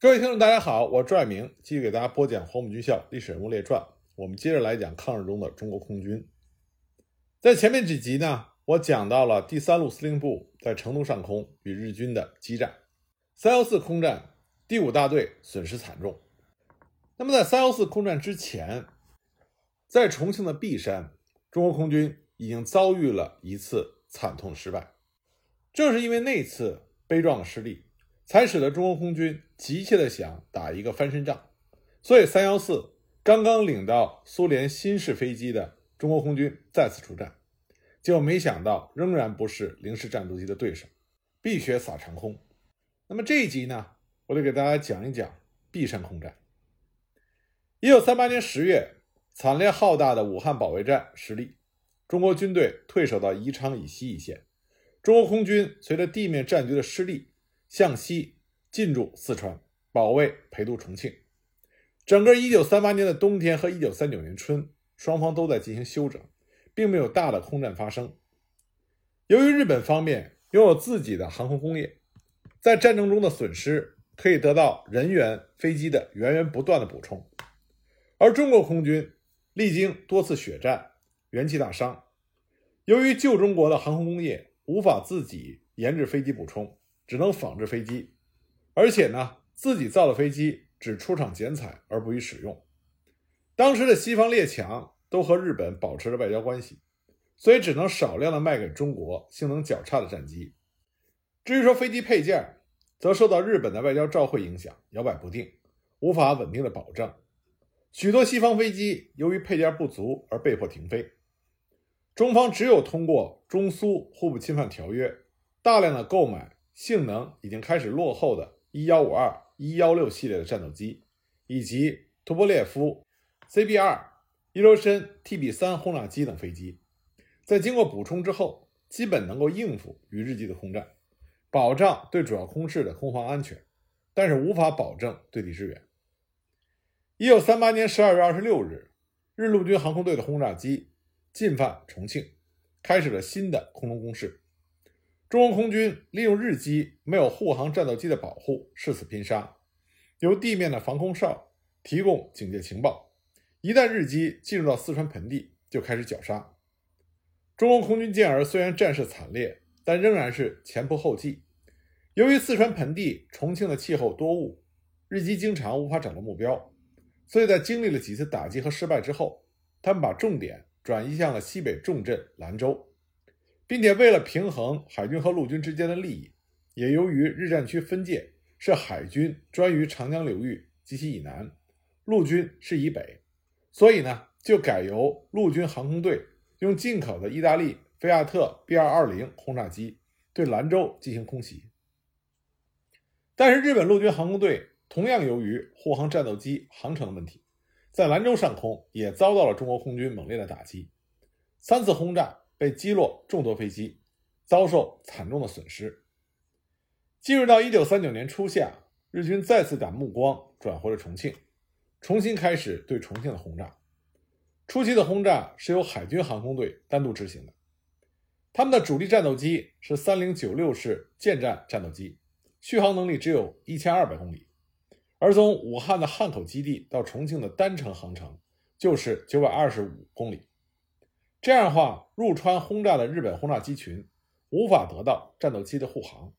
各位听众，大家好，我是朱爱明，继续给大家播讲《黄埔军校历史人物列传》。我们接着来讲抗日中的中国空军。在前面几集呢，我讲到了第三路司令部在成都上空与日军的激战。三幺四空战，第五大队损失惨重。那么在三幺四空战之前，在重庆的璧山，中国空军已经遭遇了一次惨痛失败。正是因为那次悲壮的失利，才使得中国空军急切的想打一个翻身仗。所以三幺四刚刚领到苏联新式飞机的中国空军再次出战，结果没想到仍然不是零式战斗机的对手，碧血洒长空。那么这一集呢，我就给大家讲一讲璧山空战。一九三八年十月，惨烈浩大的武汉保卫战失利，中国军队退守到宜昌以西一线。中国空军随着地面战局的失利，向西进驻四川，保卫陪都重庆。整个一九三八年的冬天和一九三九年春，双方都在进行休整，并没有大的空战发生。由于日本方面拥有自己的航空工业。在战争中的损失可以得到人员、飞机的源源不断的补充，而中国空军历经多次血战，元气大伤。由于旧中国的航空工业无法自己研制飞机补充，只能仿制飞机，而且呢，自己造的飞机只出厂剪彩而不予使用。当时的西方列强都和日本保持着外交关系，所以只能少量的卖给中国性能较差的战机。至于说飞机配件，则受到日本的外交照会影响，摇摆不定，无法稳定的保证。许多西方飞机由于配件不足而被迫停飞。中方只有通过中苏互不侵犯条约，大量的购买性能已经开始落后的一幺五二、一幺六系列的战斗机，以及图波列夫 CB 二、伊罗申 TB 三轰炸机等飞机，在经过补充之后，基本能够应付与日机的空战。保障对主要空势的空防安全，但是无法保证对地支援。一九三八年十二月二十六日，日陆军航空队的轰炸机进犯重庆，开始了新的空中攻势。中国空军利用日机没有护航战斗机的保护，誓死拼杀，由地面的防空哨提供警戒情报。一旦日机进入到四川盆地，就开始绞杀。中国空军健儿虽然战事惨烈。但仍然是前仆后继。由于四川盆地、重庆的气候多雾，日机经常无法找到目标，所以在经历了几次打击和失败之后，他们把重点转移向了西北重镇兰州，并且为了平衡海军和陆军之间的利益，也由于日战区分界是海军专于长江流域及其以南，陆军是以北，所以呢，就改由陆军航空队用进口的意大利。菲亚特 B 二二零轰炸机对兰州进行空袭，但是日本陆军航空队同样由于护航战斗机航程的问题，在兰州上空也遭到了中国空军猛烈的打击，三次轰炸被击落众多飞机，遭受惨重的损失。进入到一九三九年初夏，日军再次把目光转回了重庆，重新开始对重庆的轰炸。初期的轰炸是由海军航空队单独执行的。他们的主力战斗机是三零九六式舰战战斗机，续航能力只有一千二百公里，而从武汉的汉口基地到重庆的单程航程就是九百二十五公里。这样的话，入川轰炸的日本轰炸机群无法得到战斗机的护航。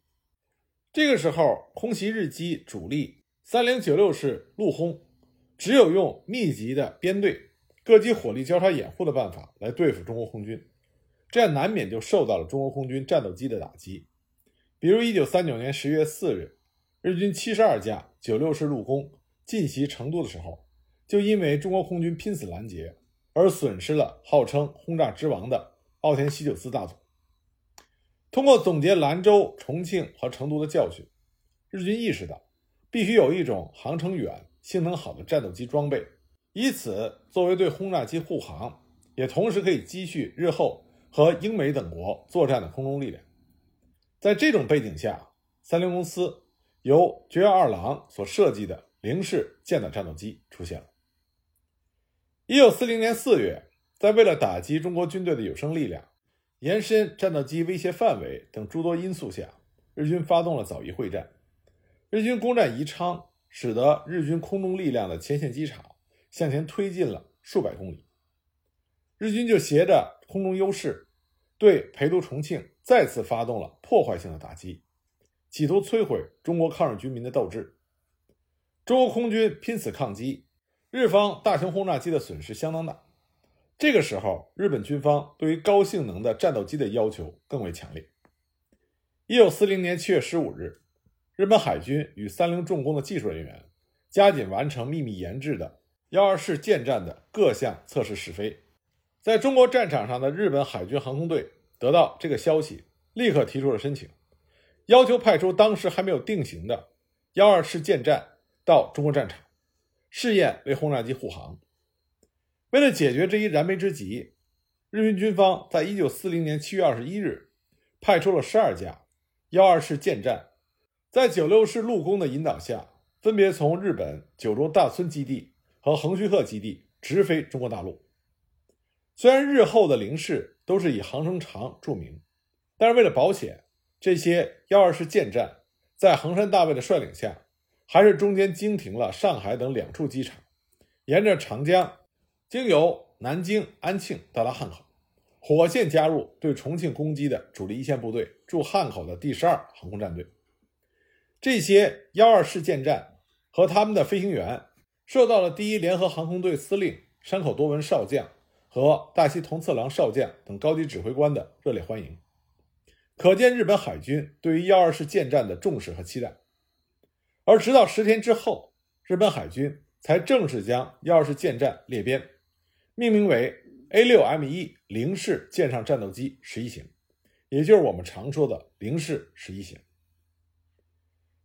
这个时候，空袭日机主力三零九六式陆轰，只有用密集的编队、各机火力交叉掩护的办法来对付中国空军。这样难免就受到了中国空军战斗机的打击，比如一九三九年十月四日，日军七十二架九六式陆攻进袭成都的时候，就因为中国空军拼死拦截而损失了号称轰炸之王的奥田西九四大佐。通过总结兰州、重庆和成都的教训，日军意识到必须有一种航程远、性能好的战斗机装备，以此作为对轰炸机护航，也同时可以积蓄日后。和英美等国作战的空中力量，在这种背景下，三菱公司由绝月二郎所设计的零式舰载战斗机出现了。一九四零年四月，在为了打击中国军队的有生力量、延伸战斗机威胁范围等诸多因素下，日军发动了枣宜会战。日军攻占宜昌，使得日军空中力量的前线机场向前推进了数百公里。日军就携着空中优势，对陪都重庆再次发动了破坏性的打击，企图摧毁中国抗日军民的斗志。中国空军拼死抗击，日方大型轰炸机的损失相当大。这个时候，日本军方对于高性能的战斗机的要求更为强烈。一九四零年七月十五日，日本海军与三菱重工的技术人员加紧完成秘密研制的幺二式舰战的各项测试试飞。在中国战场上的日本海军航空队得到这个消息，立刻提出了申请，要求派出当时还没有定型的幺二式舰战到中国战场，试验为轰炸机护航。为了解决这一燃眉之急，日军军方在一九四零年七月二十一日派出了十二架幺二式舰战，在九六式陆攻的引导下，分别从日本九州大村基地和横须贺基地直飞中国大陆。虽然日后的零式都是以航程长著名，但是为了保险，这些幺二式舰战在横山大尉的率领下，还是中间经停了上海等两处机场，沿着长江。经由南京、安庆到达汉口，火线加入对重庆攻击的主力一线部队驻汉口的第十二航空战队。这些幺二式舰战和他们的飞行员受到了第一联合航空队司令山口多文少将和大西同次郎少将等高级指挥官的热烈欢迎，可见日本海军对于幺二式舰战的重视和期待。而直到十天之后，日本海军才正式将幺二式舰战列编。命名为 A6M1 零式舰上战斗机十一型，也就是我们常说的零式十一型。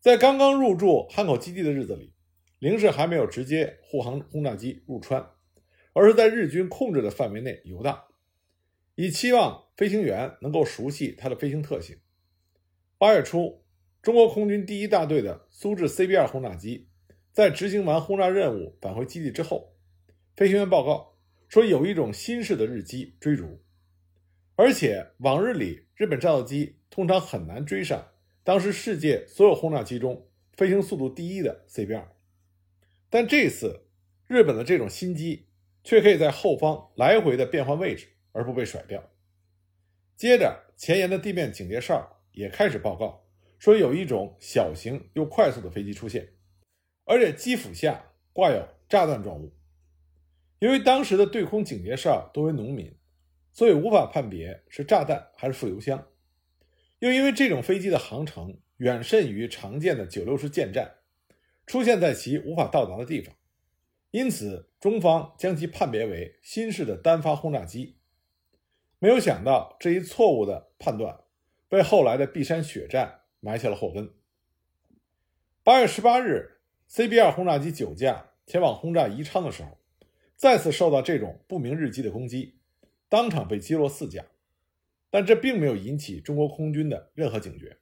在刚刚入驻汉口基地的日子里，零式还没有直接护航轰炸机入川，而是在日军控制的范围内游荡，以期望飞行员能够熟悉它的飞行特性。八月初，中国空军第一大队的苏制 CB2 轰炸机在执行完轰炸任务返回基地之后，飞行员报告。说有一种新式的日机追逐，而且往日里日本战斗机通常很难追上当时世界所有轰炸机中飞行速度第一的 CB2，但这次日本的这种新机却可以在后方来回的变换位置而不被甩掉。接着前沿的地面警戒哨也开始报告说有一种小型又快速的飞机出现，而且机腹下挂有炸弹状物。由于当时的对空警戒哨多为农民，所以无法判别是炸弹还是副油箱。又因为这种飞机的航程远甚于常见的九六式舰战，出现在其无法到达的地方，因此中方将其判别为新式的单发轰炸机。没有想到这一错误的判断，被后来的璧山血战埋下了祸根。八月十八日，CB 二轰炸机九架前往轰炸宜昌的时候。再次受到这种不明日机的攻击，当场被击落四架，但这并没有引起中国空军的任何警觉。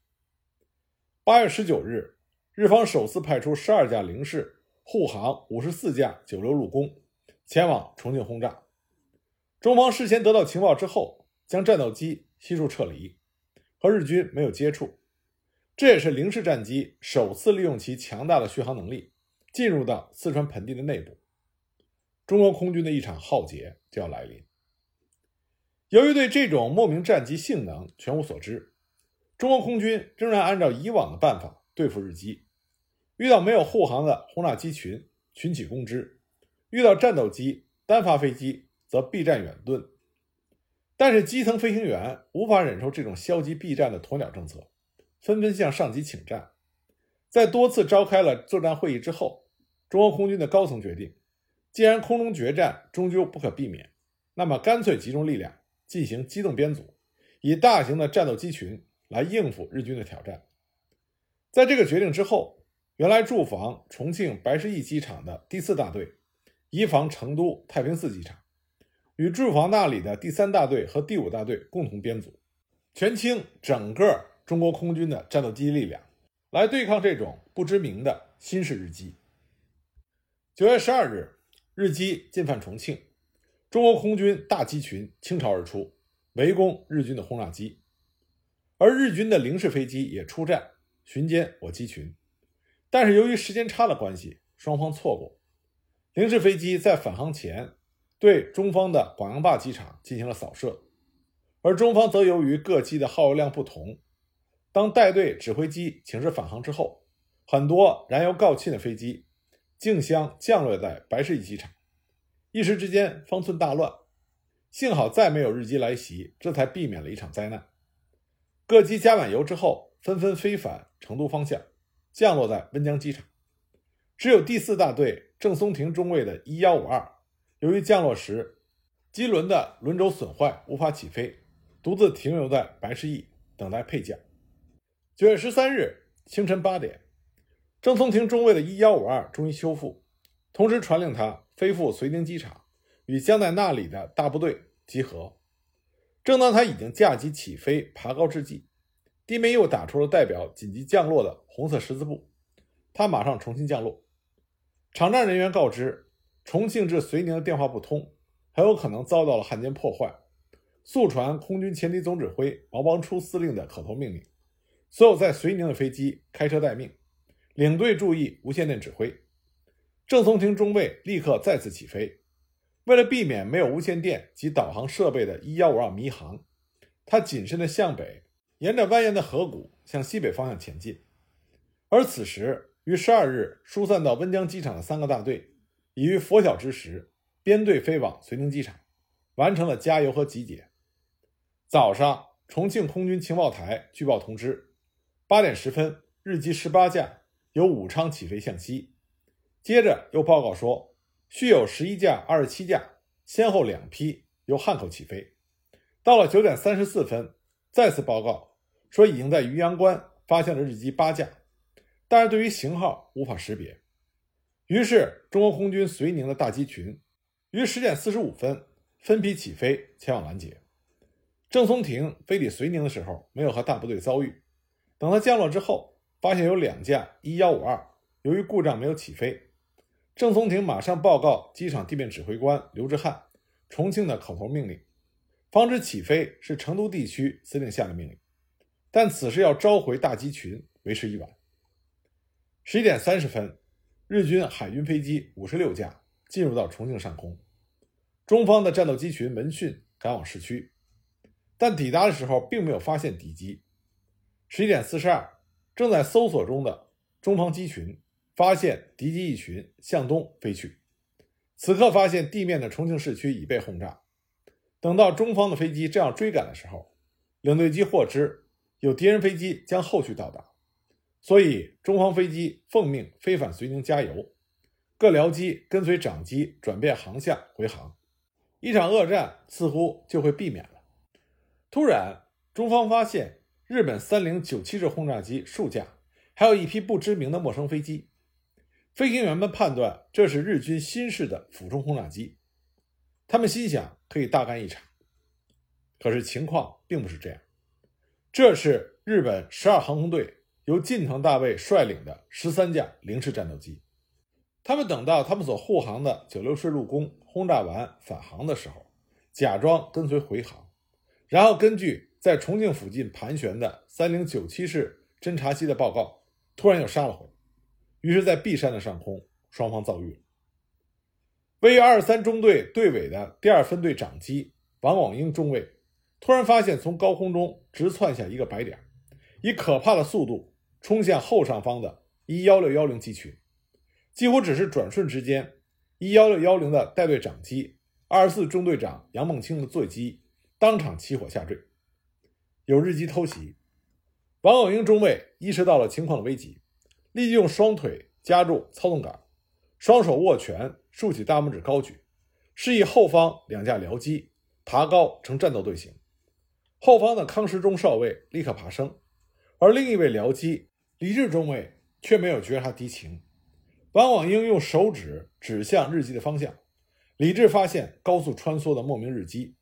八月十九日，日方首次派出十二架零式护航五十四架九六陆攻，前往重庆轰炸。中方事先得到情报之后，将战斗机悉数撤离，和日军没有接触。这也是零式战机首次利用其强大的续航能力，进入到四川盆地的内部。中国空军的一场浩劫就要来临。由于对这种莫名战机性能全无所知，中国空军仍然按照以往的办法对付日机。遇到没有护航的轰炸机群，群起攻之；遇到战斗机、单发飞机，则避战远遁。但是基层飞行员无法忍受这种消极避战的鸵鸟政策，纷纷向上级请战。在多次召开了作战会议之后，中国空军的高层决定。既然空中决战终究不可避免，那么干脆集中力量进行机动编组，以大型的战斗机群来应付日军的挑战。在这个决定之后，原来驻防重庆白石驿机场的第四大队，移防成都太平寺机场，与驻防那里的第三大队和第五大队共同编组，全倾整个中国空军的战斗机力量，来对抗这种不知名的新式日机。九月十二日。日机进犯重庆，中国空军大机群倾巢而出，围攻日军的轰炸机，而日军的零式飞机也出战巡歼我机群。但是由于时间差的关系，双方错过。零式飞机在返航前对中方的广阳坝机场进行了扫射，而中方则由于各机的耗油量不同，当带队指挥机请示返航之后，很多燃油告罄的飞机竞相降落在白市驿机场，一时之间方寸大乱。幸好再没有日机来袭，这才避免了一场灾难。各机加满油之后，纷纷飞返成都方向，降落在温江机场。只有第四大队郑松庭中尉的一幺五二，由于降落时机轮的轮轴损坏，无法起飞，独自停留在白市驿等待配降。九月十三日清晨八点，郑松庭中尉的一幺五二终于修复，同时传令他飞赴绥宁机场。与将在那里的大部队集合。正当他已经驾机起飞爬高之际，地面又打出了代表紧急降落的红色十字布。他马上重新降落。场站人员告知，重庆至绥宁的电话不通，很有可能遭到了汉奸破坏。速传空军前敌总指挥毛邦初司令的口头命令：所有在遂宁的飞机开车待命，领队注意无线电指挥。郑松亭中尉立刻再次起飞。为了避免没有无线电及导航设备的一幺五二迷航，他谨慎地向北，沿着蜿蜒的河谷向西北方向前进。而此时，于十二日疏散到温江机场的三个大队，已于拂晓之时编队飞往遂宁机场，完成了加油和集结。早上，重庆空军情报台据报通知，八点十分，日机十八架由武昌起飞向西。接着又报告说。续有十一架、二十七架，先后两批由汉口起飞。到了九点三十四分，再次报告说已经在渔阳关发现了日机八架，但是对于型号无法识别。于是，中国空军绥宁的大机群于十点四十五分分批起飞前往拦截。郑松亭飞抵绥宁的时候，没有和大部队遭遇。等他降落之后，发现有两架一幺五二由于故障没有起飞。郑松亭马上报告机场地面指挥官刘志汉，重庆的口头命令，防止起飞是成都地区司令下的命令，但此事要召回大机群为时已晚。十一点三十分，日军海军飞机五十六架进入到重庆上空，中方的战斗机群闻讯赶往市区，但抵达的时候并没有发现敌机。十一点四十二，正在搜索中的中方机群。发现敌机一群向东飞去，此刻发现地面的重庆市区已被轰炸。等到中方的飞机正要追赶的时候，领队机获知有敌人飞机将后续到达，所以中方飞机奉命飞返绥宁加油，各僚机跟随长机转变航向回航，一场恶战似乎就会避免了。突然，中方发现日本三零九七式轰炸机数架，还有一批不知名的陌生飞机。飞行员们判断这是日军新式的俯冲轰炸机，他们心想可以大干一场。可是情况并不是这样，这是日本十二航空队由近藤大尉率领的十三架零式战斗机。他们等到他们所护航的九六式陆攻轰炸完返航的时候，假装跟随回航，然后根据在重庆附近盘旋的三零九七式侦察机的报告，突然又杀了回来。于是，在璧山的上空，双方遭遇了。位于二十三中队队尾的第二分队长机王广英中尉，突然发现从高空中直窜下一个白点，以可怕的速度冲向后上方的一幺六幺零机群，几乎只是转瞬之间，一幺六幺零的带队长机二十四中队长杨梦清的座机当场起火下坠，有日机偷袭。王广英中尉意识到了情况的危急。立即用双腿夹住操纵杆，双手握拳，竖起大拇指高举，示意后方两架僚机爬高成战斗队形。后方的康时中少尉立刻爬升，而另一位僚机李志中尉却没有觉察敌情。王广英用手指指向日机的方向，李志发现高速穿梭的莫名日机，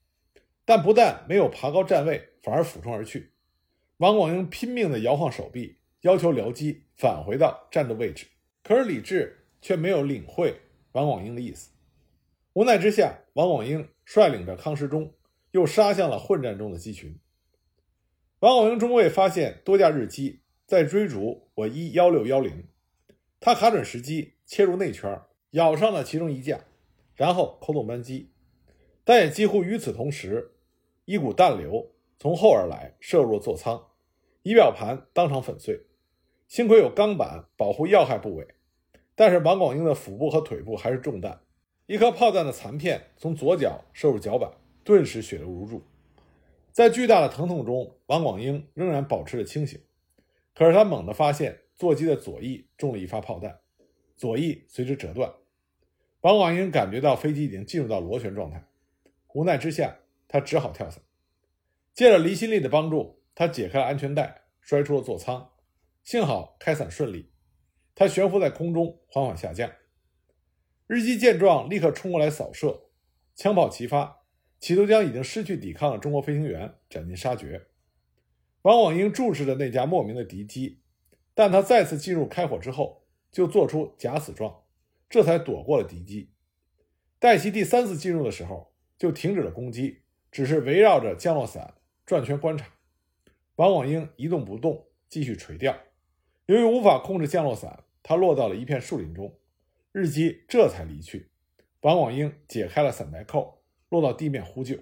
但不但没有爬高站位，反而俯冲而去。王广英拼命地摇晃手臂。要求僚机返回到战斗位置，可是李治却没有领会王广英的意思。无奈之下，王广英率领着康时中又杀向了混战中的机群。王广英中尉发现多架日机在追逐我一幺六幺零，他卡准时机切入内圈，咬上了其中一架，然后扣动扳机。但也几乎与此同时，一股弹流从后而来，射入了座舱，仪表盘当场粉碎。幸亏有钢板保护要害部位，但是王广英的腹部和腿部还是中弹。一颗炮弹的残片从左脚射入脚板，顿时血流如注。在巨大的疼痛中，王广英仍然保持着清醒。可是他猛地发现座机的左翼中了一发炮弹，左翼随之折断。王广英感觉到飞机已经进入到螺旋状态，无奈之下，他只好跳伞。借着离心力的帮助，他解开了安全带，摔出了座舱。幸好开伞顺利，他悬浮在空中，缓缓下降。日机见状，立刻冲过来扫射，枪炮齐发，企图将已经失去抵抗的中国飞行员斩尽杀绝。王广英注视着那架莫名的敌机，但他再次进入开火之后，就做出假死状，这才躲过了敌机。待其第三次进入的时候，就停止了攻击，只是围绕着降落伞转圈观察。王广英一动不动，继续垂钓。由于无法控制降落伞，他落到了一片树林中。日机这才离去，王广英解开了伞带扣，落到地面呼救。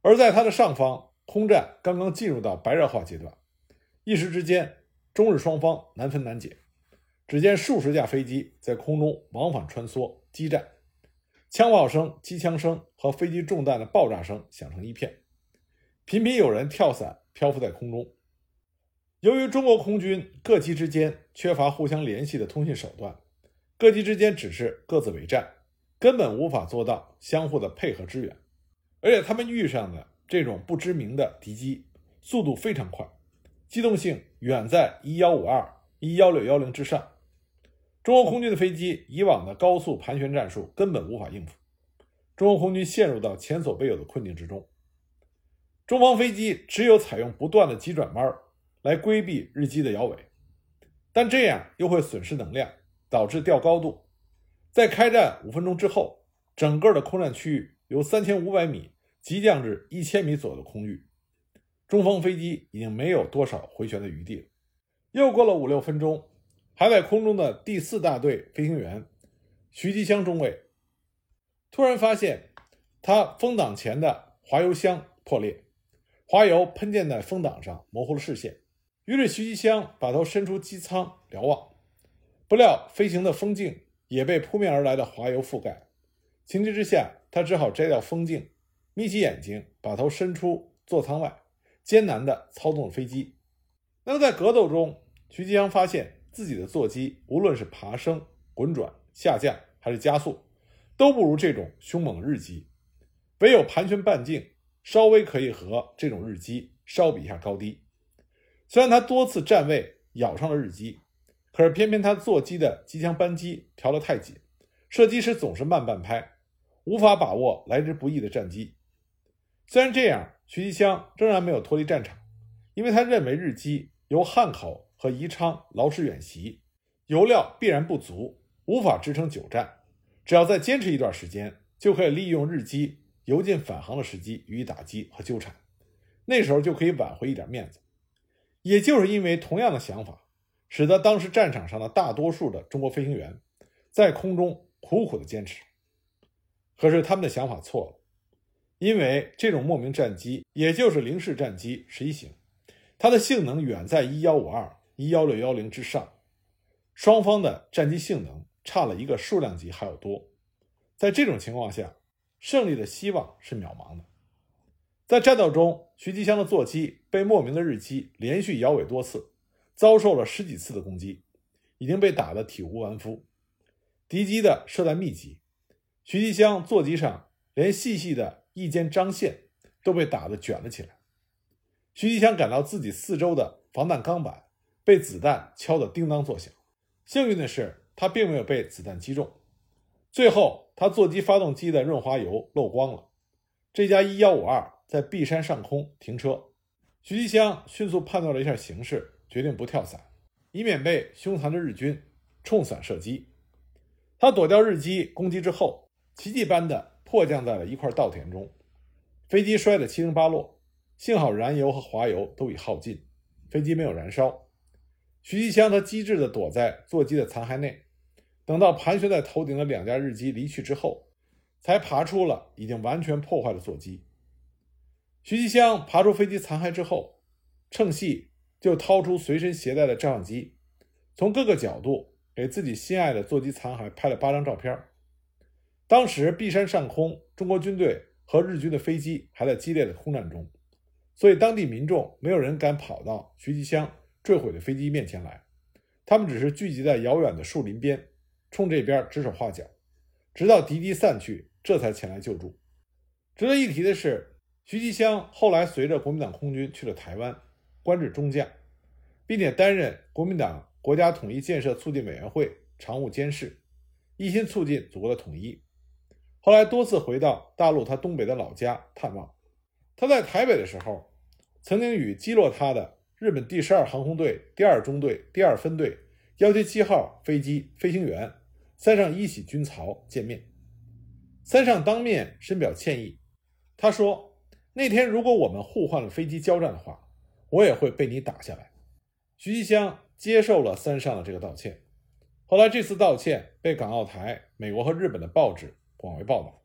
而在他的上方，空战刚刚进入到白热化阶段，一时之间，中日双方难分难解。只见数十架飞机在空中往返穿梭激战，枪炮声、机枪声和飞机中弹的爆炸声响成一片，频频有人跳伞漂浮在空中。由于中国空军各机之间缺乏互相联系的通信手段。各机之间只是各自为战，根本无法做到相互的配合支援。而且他们遇上的这种不知名的敌机，速度非常快，机动性远在一幺五二、一幺六幺零之上。中国空军的飞机以往的高速盘旋战术根本无法应付，中国空军陷入到前所未有的困境之中。中方飞机只有采用不断的急转弯来规避日机的摇尾，但这样又会损失能量。导致掉高度，在开战五分钟之后，整个的空战区域由三千五百米急降至一千米左右的空域，中方飞机已经没有多少回旋的余地了。又过了五六分钟，还在空中的第四大队飞行员徐吉香中尉突然发现，他风挡前的滑油箱破裂，滑油喷溅在风挡上，模糊了视线。于是徐吉香把头伸出机舱瞭望。不料，飞行的风镜也被扑面而来的滑油覆盖。情急之下，他只好摘掉风镜，眯起眼睛，把头伸出座舱外，艰难地操纵飞机。那么，在格斗中，徐吉香发现自己的座机无论是爬升、滚转、下降还是加速，都不如这种凶猛的日机。唯有盘旋半径稍微可以和这种日机稍比一下高低。虽然他多次站位咬上了日机。可是偏偏他座机的机枪扳机调得太紧，射击时总是慢半拍，无法把握来之不易的战机。虽然这样，徐吉湘仍然没有脱离战场，因为他认为日机由汉口和宜昌劳师远袭，油料必然不足，无法支撑久战。只要再坚持一段时间，就可以利用日机油尽返航的时机予以打击和纠缠，那时候就可以挽回一点面子。也就是因为同样的想法。使得当时战场上的大多数的中国飞行员在空中苦苦的坚持，可是他们的想法错了，因为这种莫名战机，也就是零式战机十一型，它的性能远在一幺五二、一幺六幺零之上，双方的战机性能差了一个数量级还要多，在这种情况下，胜利的希望是渺茫的。在战斗中，徐吉祥的座机被莫名的日机连续摇尾多次。遭受了十几次的攻击，已经被打得体无完肤。敌机的射弹密集，徐吉祥座机上连细细的翼间张线都被打得卷了起来。徐吉祥感到自己四周的防弹钢板被子弹敲得叮当作响，幸运的是他并没有被子弹击中。最后，他座机发动机的润滑油漏光了。这架一幺五二在璧山上空停车，徐吉湘迅速判断了一下形势。决定不跳伞，以免被凶残的日军冲伞射击。他躲掉日机攻击之后，奇迹般的迫降在了一块稻田中，飞机摔得七零八落。幸好燃油和滑油都已耗尽，飞机没有燃烧。徐继湘他机智地躲在座机的残骸内，等到盘旋在头顶的两架日机离去之后，才爬出了已经完全破坏的座机。徐继湘爬出飞机残骸之后，趁隙就掏出随身携带的照相机，从各个角度给自己心爱的座机残骸拍了八张照片。当时璧山上空，中国军队和日军的飞机还在激烈的空战中，所以当地民众没有人敢跑到徐继湘坠毁的飞机面前来，他们只是聚集在遥远的树林边，冲这边指手画脚，直到敌机散去，这才前来救助。值得一提的是。徐吉湘后来随着国民党空军去了台湾，官至中将，并且担任国民党国家统一建设促进委员会常务监事，一心促进祖国的统一。后来多次回到大陆他东北的老家探望。他在台北的时候，曾经与击落他的日本第十二航空队第二中队第二分队幺七七号飞机飞行员三上一喜军曹见面。三上当面深表歉意，他说。那天如果我们互换了飞机交战的话，我也会被你打下来。徐继湘接受了三上的这个道歉。后来这次道歉被港澳台、美国和日本的报纸广为报道。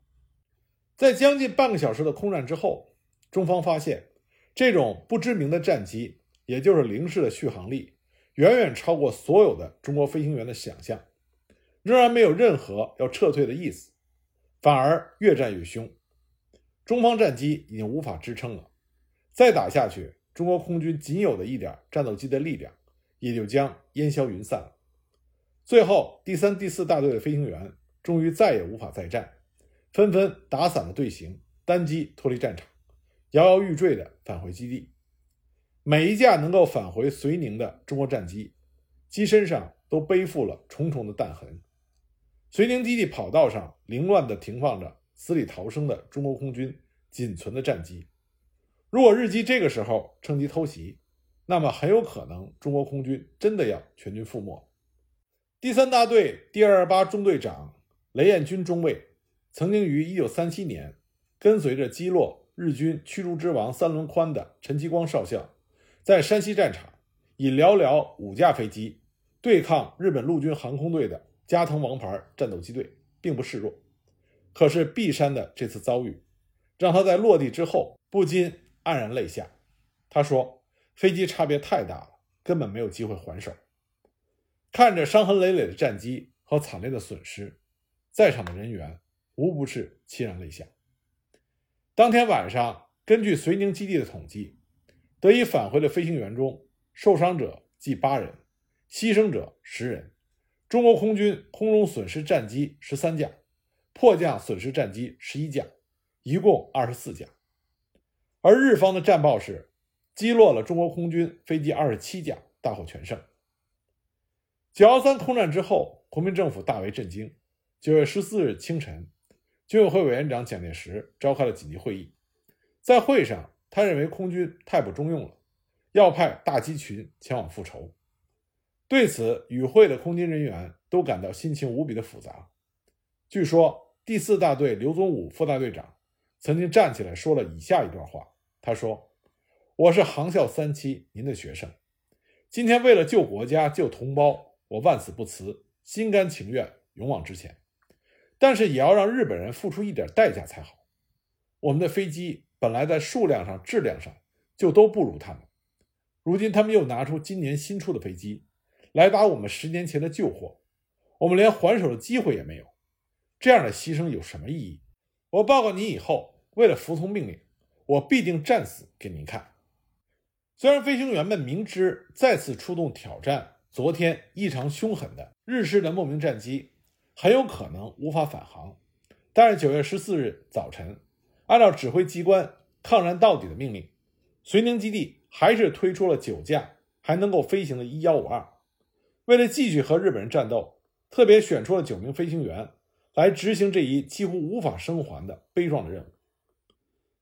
在将近半个小时的空战之后，中方发现这种不知名的战机，也就是零式的续航力，远远超过所有的中国飞行员的想象，仍然没有任何要撤退的意思，反而越战越凶。中方战机已经无法支撑了，再打下去，中国空军仅有的一点战斗机的力量也就将烟消云散了。最后，第三、第四大队的飞行员终于再也无法再战，纷纷打散了队形，单机脱离战场，摇摇欲坠地返回基地。每一架能够返回绥宁的中国战机，机身上都背负了重重的弹痕。绥宁基地跑道上凌乱地停放着。死里逃生的中国空军仅存的战机，如果日机这个时候趁机偷袭，那么很有可能中国空军真的要全军覆没。第三大队第二二八中队长雷彦军中尉，曾经于1937年跟随着击落日军驱逐之王三轮宽的陈其光少校，在山西战场以寥寥五架飞机对抗日本陆军航空队的加藤王牌战斗机队，并不示弱。可是璧山的这次遭遇，让他在落地之后不禁黯然泪下。他说：“飞机差别太大了，根本没有机会还手。”看着伤痕累累的战机和惨烈的损失，在场的人员无不是潸然泪下。当天晚上，根据绥宁基地的统计，得以返回的飞行员中，受伤者计八人，牺牲者十人。中国空军空中损失战机十三架。迫降损失战机十一架，一共二十四架，而日方的战报是击落了中国空军飞机二十七架，大获全胜。九幺三空战之后，国民政府大为震惊。九月十四日清晨，军委会委员长蒋介石召开了紧急会议，在会上，他认为空军太不中用了，要派大机群前往复仇。对此，与会的空军人员都感到心情无比的复杂。据说。第四大队刘宗武副大队长曾经站起来说了以下一段话：“他说，我是航校三期您的学生，今天为了救国家、救同胞，我万死不辞，心甘情愿，勇往直前。但是也要让日本人付出一点代价才好。我们的飞机本来在数量上、质量上就都不如他们，如今他们又拿出今年新出的飞机来打我们十年前的旧货，我们连还手的机会也没有。”这样的牺牲有什么意义？我报告你以后，为了服从命令，我必定战死给您看。虽然飞行员们明知再次出动挑战昨天异常凶狠的日式的莫名战机很有可能无法返航，但是九月十四日早晨，按照指挥机关抗战到底的命令，绥宁基地还是推出了九架还能够飞行的1幺五二。为了继续和日本人战斗，特别选出了九名飞行员。来执行这一几乎无法生还的悲壮的任务。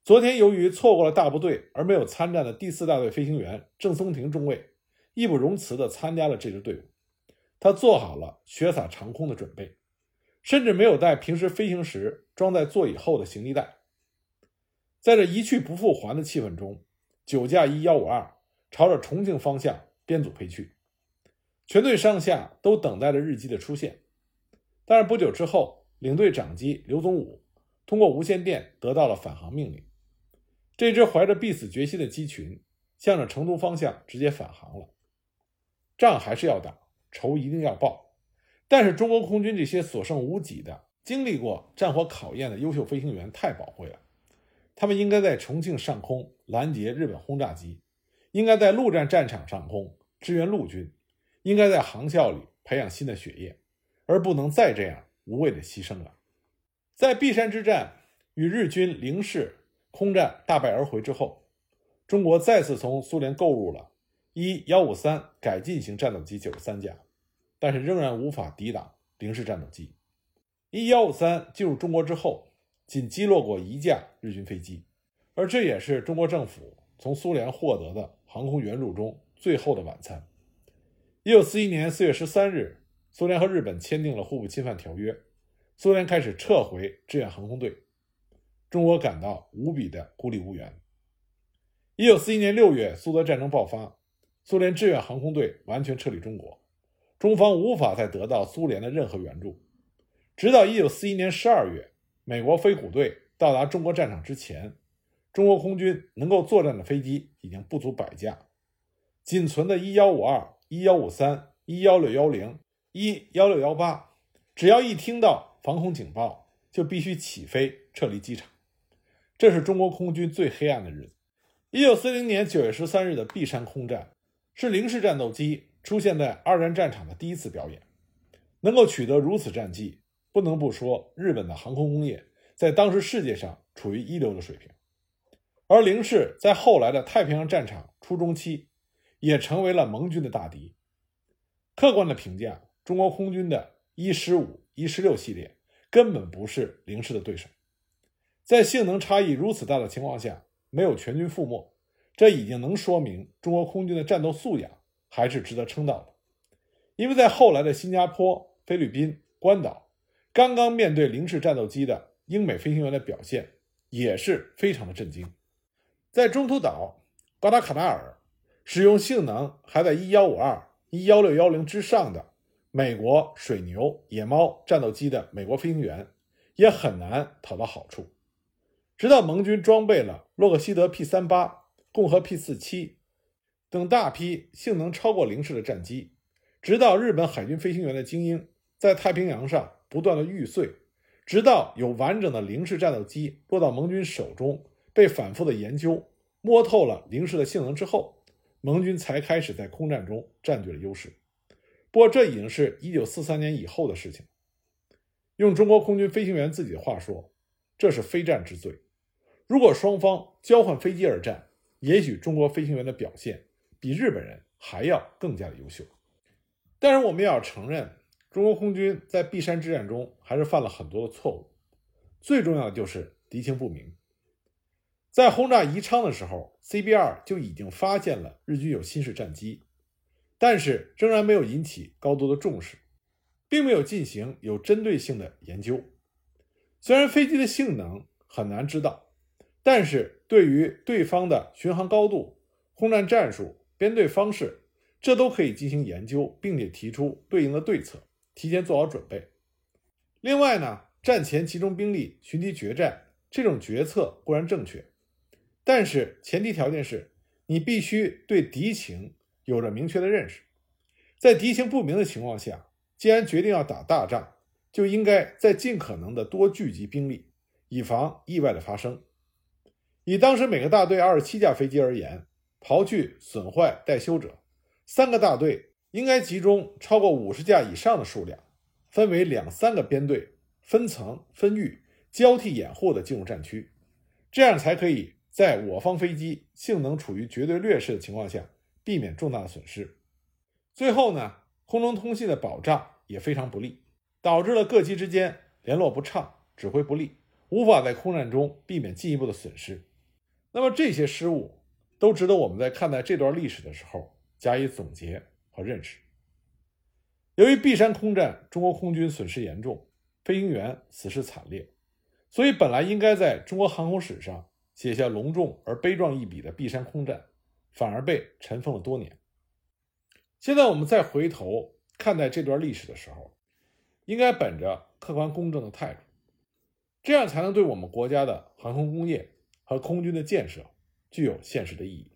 昨天，由于错过了大部队而没有参战的第四大队飞行员郑松庭中尉，义不容辞地参加了这支队伍。他做好了血洒长空的准备，甚至没有带平时飞行时装在座椅后的行李袋。在这一去不复还的气氛中，九架伊幺五二朝着重庆方向编组飞去。全队上下都等待着日机的出现。但是不久之后，领队长机刘宗武通过无线电得到了返航命令。这支怀着必死决心的机群，向着成都方向直接返航了。仗还是要打，仇一定要报。但是中国空军这些所剩无几的、经历过战火考验的优秀飞行员太宝贵了，他们应该在重庆上空拦截日本轰炸机，应该在陆战战场上空支援陆军，应该在航校里培养新的血液，而不能再这样无谓的牺牲了。在璧山之战与日军零式空战大败而回之后，中国再次从苏联购入了伊幺五三改进型战斗机九十三架。但是仍然无法抵挡零式战斗机。伊幺五三进入中国之后，仅击落过一架日军飞机，而这也是中国政府从苏联获得的航空援助中最后的晚餐。一九四一年四月十三日，苏联和日本签订了互不侵犯条约，苏联开始撤回志愿航空队，中国感到无比的孤立无援。一九四一年六月，苏德战争爆发，苏联志愿航空队完全撤离中国。中方无法再得到苏联的任何援助，直到1941年12月，美国飞虎队到达中国战场之前，中国空军能够作战的飞机已经不足百架，仅存的1152、1153、11610、11618，只要一听到防空警报，就必须起飞撤离机场。这是中国空军最黑暗的日子。1940年9月13日的璧山空战，是零式战斗机。出现在二战战场的第一次表演，能够取得如此战绩，不能不说日本的航空工业在当时世界上处于一流的水平。而零式在后来的太平洋战场初中期，也成为了盟军的大敌。客观的评价，中国空军的一十五、一十六系列根本不是零式的对手。在性能差异如此大的情况下，没有全军覆没，这已经能说明中国空军的战斗素养。还是值得称道的，因为在后来的新加坡、菲律宾、关岛，刚刚面对零式战斗机的英美飞行员的表现也是非常的震惊。在中途岛、瓜达卡纳尔，使用性能还在一幺五二、一幺六幺零之上的美国水牛、野猫战斗机的美国飞行员，也很难讨到好处。直到盟军装备了洛克希德 P 三八、共和 P 四七。等大批性能超过零式的战机，直到日本海军飞行员的精英在太平洋上不断的玉碎，直到有完整的零式战斗机落到盟军手中，被反复的研究，摸透了零式的性能之后，盟军才开始在空战中占据了优势。不过这已经是一九四三年以后的事情。用中国空军飞行员自己的话说，这是非战之罪。如果双方交换飞机而战，也许中国飞行员的表现。比日本人还要更加的优秀，但是我们也要承认，中国空军在璧山之战中还是犯了很多的错误。最重要的就是敌情不明。在轰炸宜昌的时候，C B 二就已经发现了日军有新式战机，但是仍然没有引起高度的重视，并没有进行有针对性的研究。虽然飞机的性能很难知道，但是对于对方的巡航高度、空战战术。编队方式，这都可以进行研究，并且提出对应的对策，提前做好准备。另外呢，战前集中兵力寻敌决战这种决策固然正确，但是前提条件是你必须对敌情有着明确的认识。在敌情不明的情况下，既然决定要打大仗，就应该在尽可能的多聚集兵力，以防意外的发生。以当时每个大队二十七架飞机而言。刨去损坏待修者，三个大队应该集中超过五十架以上的数量，分为两三个编队，分层分域交替掩护的进入战区，这样才可以在我方飞机性能处于绝对劣势的情况下，避免重大的损失。最后呢，空中通信的保障也非常不利，导致了各机之间联络不畅，指挥不利，无法在空战中避免进一步的损失。那么这些失误。都值得我们在看待这段历史的时候加以总结和认识。由于璧山空战，中国空军损失严重，飞行员死势惨烈，所以本来应该在中国航空史上写下隆重而悲壮一笔的璧山空战，反而被尘封了多年。现在我们再回头看待这段历史的时候，应该本着客观公正的态度，这样才能对我们国家的航空工业和空军的建设具有现实的意义。